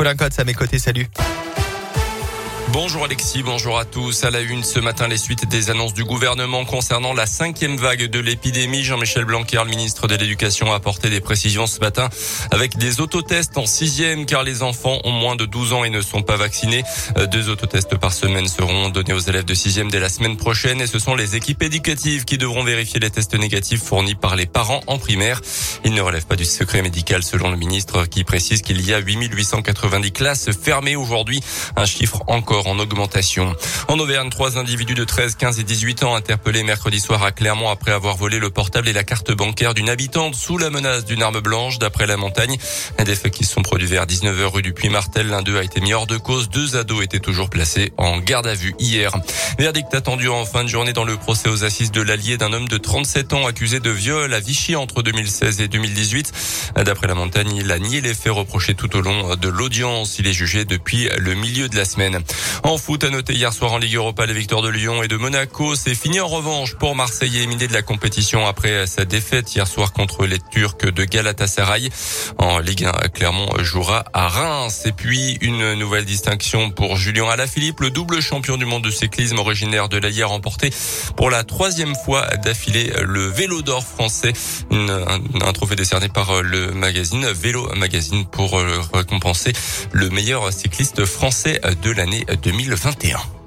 Colin Cotte à mes côtés. Salut. Bonjour Alexis, bonjour à tous. À la une ce matin, les suites des annonces du gouvernement concernant la cinquième vague de l'épidémie. Jean-Michel Blanquer, le ministre de l'Éducation, a apporté des précisions ce matin avec des autotests en sixième car les enfants ont moins de 12 ans et ne sont pas vaccinés. Euh, deux autotests par semaine seront donnés aux élèves de sixième dès la semaine prochaine et ce sont les équipes éducatives qui devront vérifier les tests négatifs fournis par les parents en primaire. Il ne relève pas du secret médical selon le ministre qui précise qu'il y a 8890 classes fermées aujourd'hui, un chiffre encore en augmentation. En Auvergne, trois individus de 13, 15 et 18 ans interpellés mercredi soir à Clermont après avoir volé le portable et la carte bancaire d'une habitante sous la menace d'une arme blanche d'après la montagne. Des faits qui se sont produits vers 19h rue du Puy-Martel. L'un d'eux a été mis hors de cause. Deux ados étaient toujours placés en garde à vue hier. Verdict attendu en fin de journée dans le procès aux assises de l'Allier d'un homme de 37 ans accusé de viol à Vichy entre 2016 et 2018. D'après la montagne, il a nié les faits reprochés tout au long de l'audience. Il est jugé depuis le milieu de la semaine. En foot, à noter hier soir en Ligue Europa, les victoires de Lyon et de Monaco. C'est fini en revanche pour Marseille éliminé de la compétition après sa défaite hier soir contre les Turcs de Galatasaray. En Ligue 1, Clermont jouera à Reims. Et puis, une nouvelle distinction pour Julien Alaphilippe, le double champion du monde de cyclisme originaire de l'Aïe remporté pour la troisième fois d'affilée le vélo d'or français. un, un, trophée décerné par le magazine Vélo Magazine pour récompenser le meilleur cycliste français de l'année 2021.